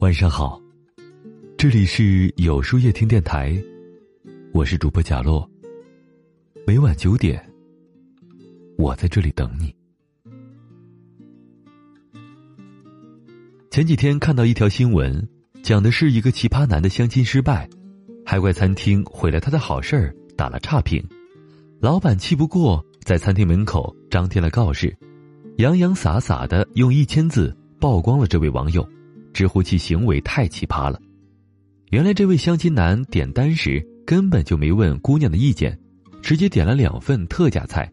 晚上好，这里是有书夜听电台，我是主播贾洛。每晚九点，我在这里等你。前几天看到一条新闻，讲的是一个奇葩男的相亲失败，还怪餐厅毁了他的好事儿，打了差评。老板气不过，在餐厅门口张贴了告示，洋洋洒洒的用一千字曝光了这位网友。直呼其行为太奇葩了。原来这位相亲男点单时根本就没问姑娘的意见，直接点了两份特价菜，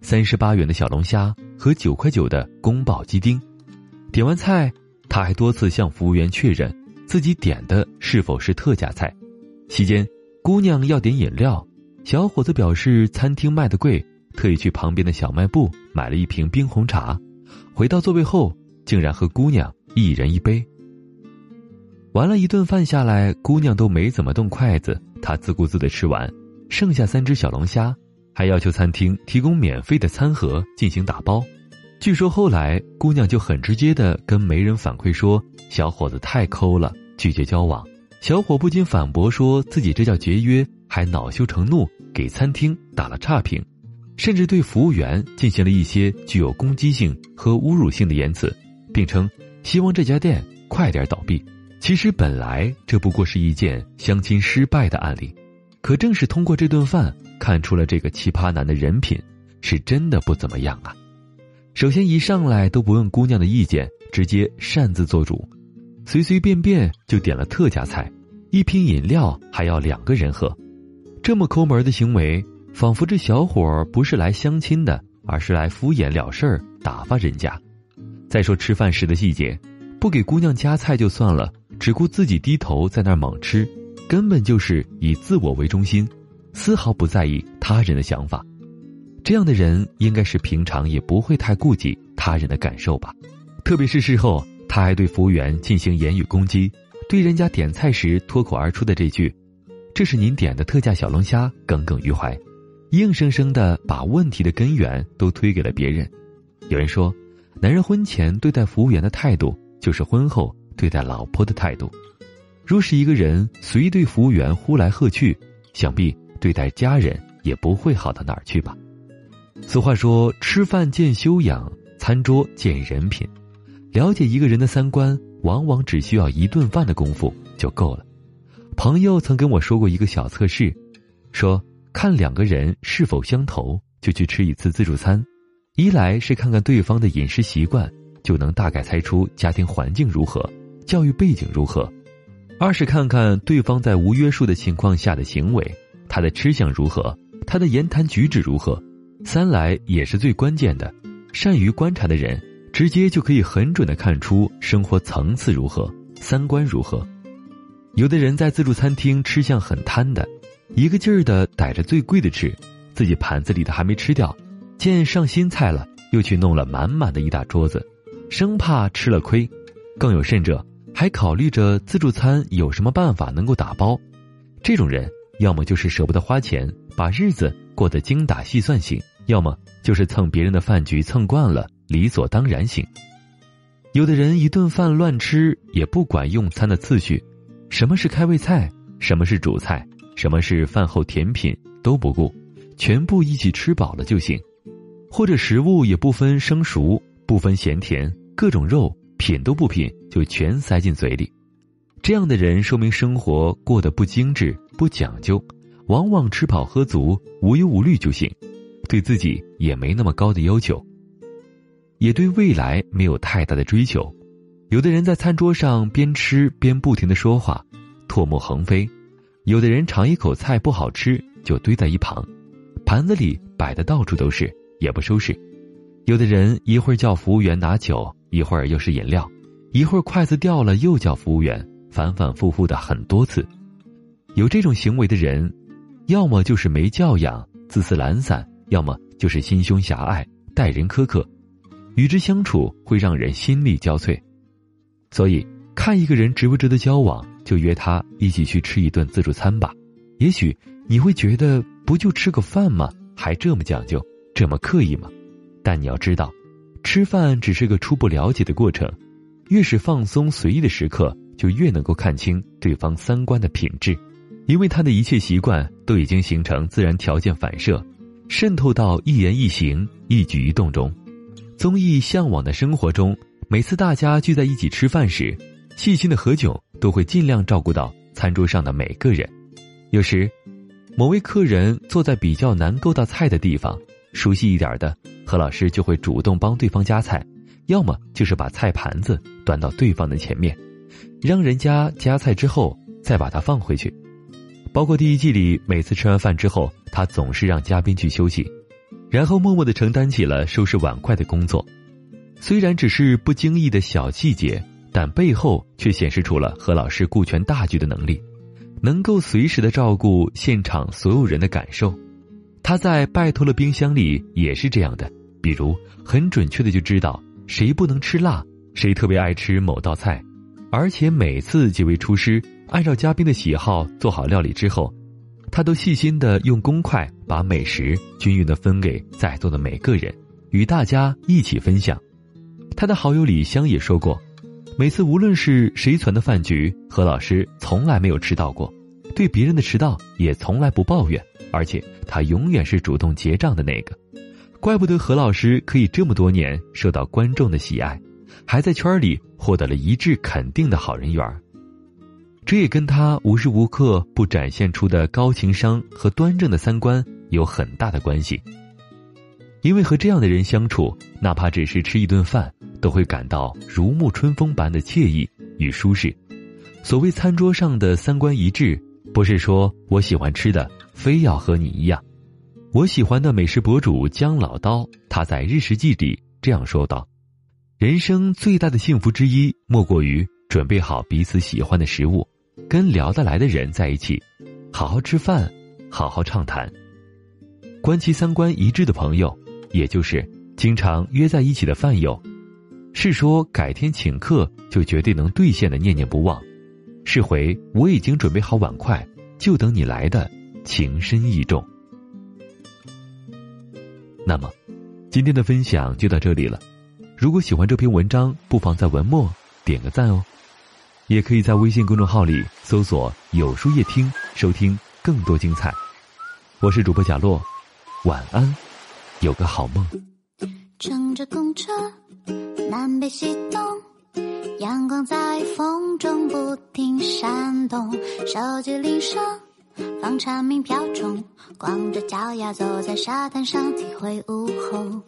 三十八元的小龙虾和九块九的宫保鸡丁。点完菜，他还多次向服务员确认自己点的是否是特价菜。期间，姑娘要点饮料，小伙子表示餐厅卖的贵，特意去旁边的小卖部买了一瓶冰红茶。回到座位后，竟然和姑娘一人一杯。完了一顿饭下来，姑娘都没怎么动筷子，他自顾自的吃完，剩下三只小龙虾，还要求餐厅提供免费的餐盒进行打包。据说后来姑娘就很直接的跟媒人反馈说，小伙子太抠了，拒绝交往。小伙不仅反驳说自己这叫节约，还恼羞成怒，给餐厅打了差评，甚至对服务员进行了一些具有攻击性和侮辱性的言辞，并称希望这家店快点倒闭。其实本来这不过是一件相亲失败的案例，可正是通过这顿饭，看出了这个奇葩男的人品是真的不怎么样啊。首先一上来都不问姑娘的意见，直接擅自做主，随随便便就点了特价菜，一瓶饮料还要两个人喝，这么抠门的行为，仿佛这小伙不是来相亲的，而是来敷衍了事儿打发人家。再说吃饭时的细节，不给姑娘夹菜就算了。只顾自己低头在那儿猛吃，根本就是以自我为中心，丝毫不在意他人的想法。这样的人应该是平常也不会太顾及他人的感受吧？特别是事后，他还对服务员进行言语攻击，对人家点菜时脱口而出的这句：“这是您点的特价小龙虾”，耿耿于怀，硬生生的把问题的根源都推给了别人。有人说，男人婚前对待服务员的态度，就是婚后。对待老婆的态度，若是一个人随对服务员呼来喝去，想必对待家人也不会好到哪儿去吧。俗话说：“吃饭见修养，餐桌见人品。”了解一个人的三观，往往只需要一顿饭的功夫就够了。朋友曾跟我说过一个小测试，说看两个人是否相投，就去吃一次自助餐。一来是看看对方的饮食习惯，就能大概猜出家庭环境如何。教育背景如何？二是看看对方在无约束的情况下的行为，他的吃相如何，他的言谈举止如何。三来也是最关键的，善于观察的人，直接就可以很准的看出生活层次如何，三观如何。有的人在自助餐厅吃相很贪的，一个劲儿的逮着最贵的吃，自己盘子里的还没吃掉，见上新菜了，又去弄了满满的一大桌子，生怕吃了亏。更有甚者。还考虑着自助餐有什么办法能够打包，这种人要么就是舍不得花钱，把日子过得精打细算型；要么就是蹭别人的饭局蹭惯了，理所当然型。有的人一顿饭乱吃，也不管用餐的次序，什么是开胃菜，什么是主菜，什么是饭后甜品都不顾，全部一起吃饱了就行；或者食物也不分生熟，不分咸甜，各种肉。品都不品就全塞进嘴里，这样的人说明生活过得不精致、不讲究，往往吃饱喝足、无忧无虑就行，对自己也没那么高的要求，也对未来没有太大的追求。有的人在餐桌上边吃边不停的说话，唾沫横飞；有的人尝一口菜不好吃就堆在一旁，盘子里摆的到处都是也不收拾；有的人一会儿叫服务员拿酒。一会儿又是饮料，一会儿筷子掉了又叫服务员，反反复复的很多次。有这种行为的人，要么就是没教养、自私懒散，要么就是心胸狭隘、待人苛刻，与之相处会让人心力交瘁。所以，看一个人值不值得交往，就约他一起去吃一顿自助餐吧。也许你会觉得，不就吃个饭吗？还这么讲究，这么刻意吗？但你要知道。吃饭只是个初步了解的过程，越是放松随意的时刻，就越能够看清对方三观的品质，因为他的一切习惯都已经形成自然条件反射，渗透到一言一行、一举一动中。综艺《向往的生活》中，每次大家聚在一起吃饭时，细心的何炅都会尽量照顾到餐桌上的每个人。有时，某位客人坐在比较难够到菜的地方，熟悉一点的何老师就会主动帮对方夹菜，要么就是把菜盘子端到对方的前面，让人家夹菜之后再把它放回去。包括第一季里，每次吃完饭之后，他总是让嘉宾去休息。然后默默的承担起了收拾碗筷的工作，虽然只是不经意的小细节，但背后却显示出了何老师顾全大局的能力，能够随时的照顾现场所有人的感受。他在拜托了冰箱里也是这样的，比如很准确的就知道谁不能吃辣，谁特别爱吃某道菜，而且每次几位厨师按照嘉宾的喜好做好料理之后。他都细心的用公筷把美食均匀的分给在座的每个人，与大家一起分享。他的好友李湘也说过，每次无论是谁传的饭局，何老师从来没有迟到过，对别人的迟到也从来不抱怨，而且他永远是主动结账的那个。怪不得何老师可以这么多年受到观众的喜爱，还在圈里获得了一致肯定的好人缘儿。这也跟他无时无刻不展现出的高情商和端正的三观有很大的关系。因为和这样的人相处，哪怕只是吃一顿饭，都会感到如沐春风般的惬意与舒适。所谓餐桌上的三观一致，不是说我喜欢吃的非要和你一样。我喜欢的美食博主姜老刀，他在《日食记》里这样说道：“人生最大的幸福之一，莫过于准备好彼此喜欢的食物。”跟聊得来的人在一起，好好吃饭，好好畅谈。观其三观一致的朋友，也就是经常约在一起的饭友，是说改天请客就绝对能兑现的念念不忘，是回我已经准备好碗筷，就等你来的情深意重。那么，今天的分享就到这里了。如果喜欢这篇文章，不妨在文末点个赞哦。也可以在微信公众号里搜索“有书夜听”，收听更多精彩。我是主播贾洛，晚安，有个好梦。乘着公车，南北西东，阳光在风中不停闪动，手机铃声放蝉鸣飘钟，光着脚丫走在沙滩上，体会午后，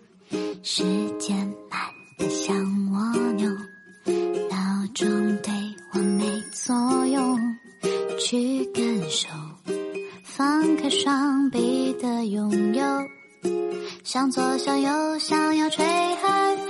时间慢得像蜗牛，闹钟对。我没作用，去感受，放开双臂的拥有，向左向右，想要吹海风，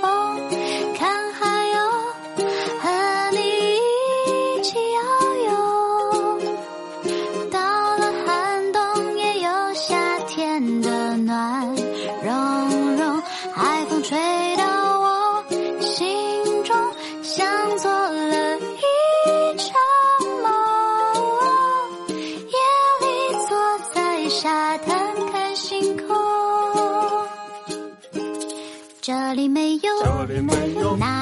有，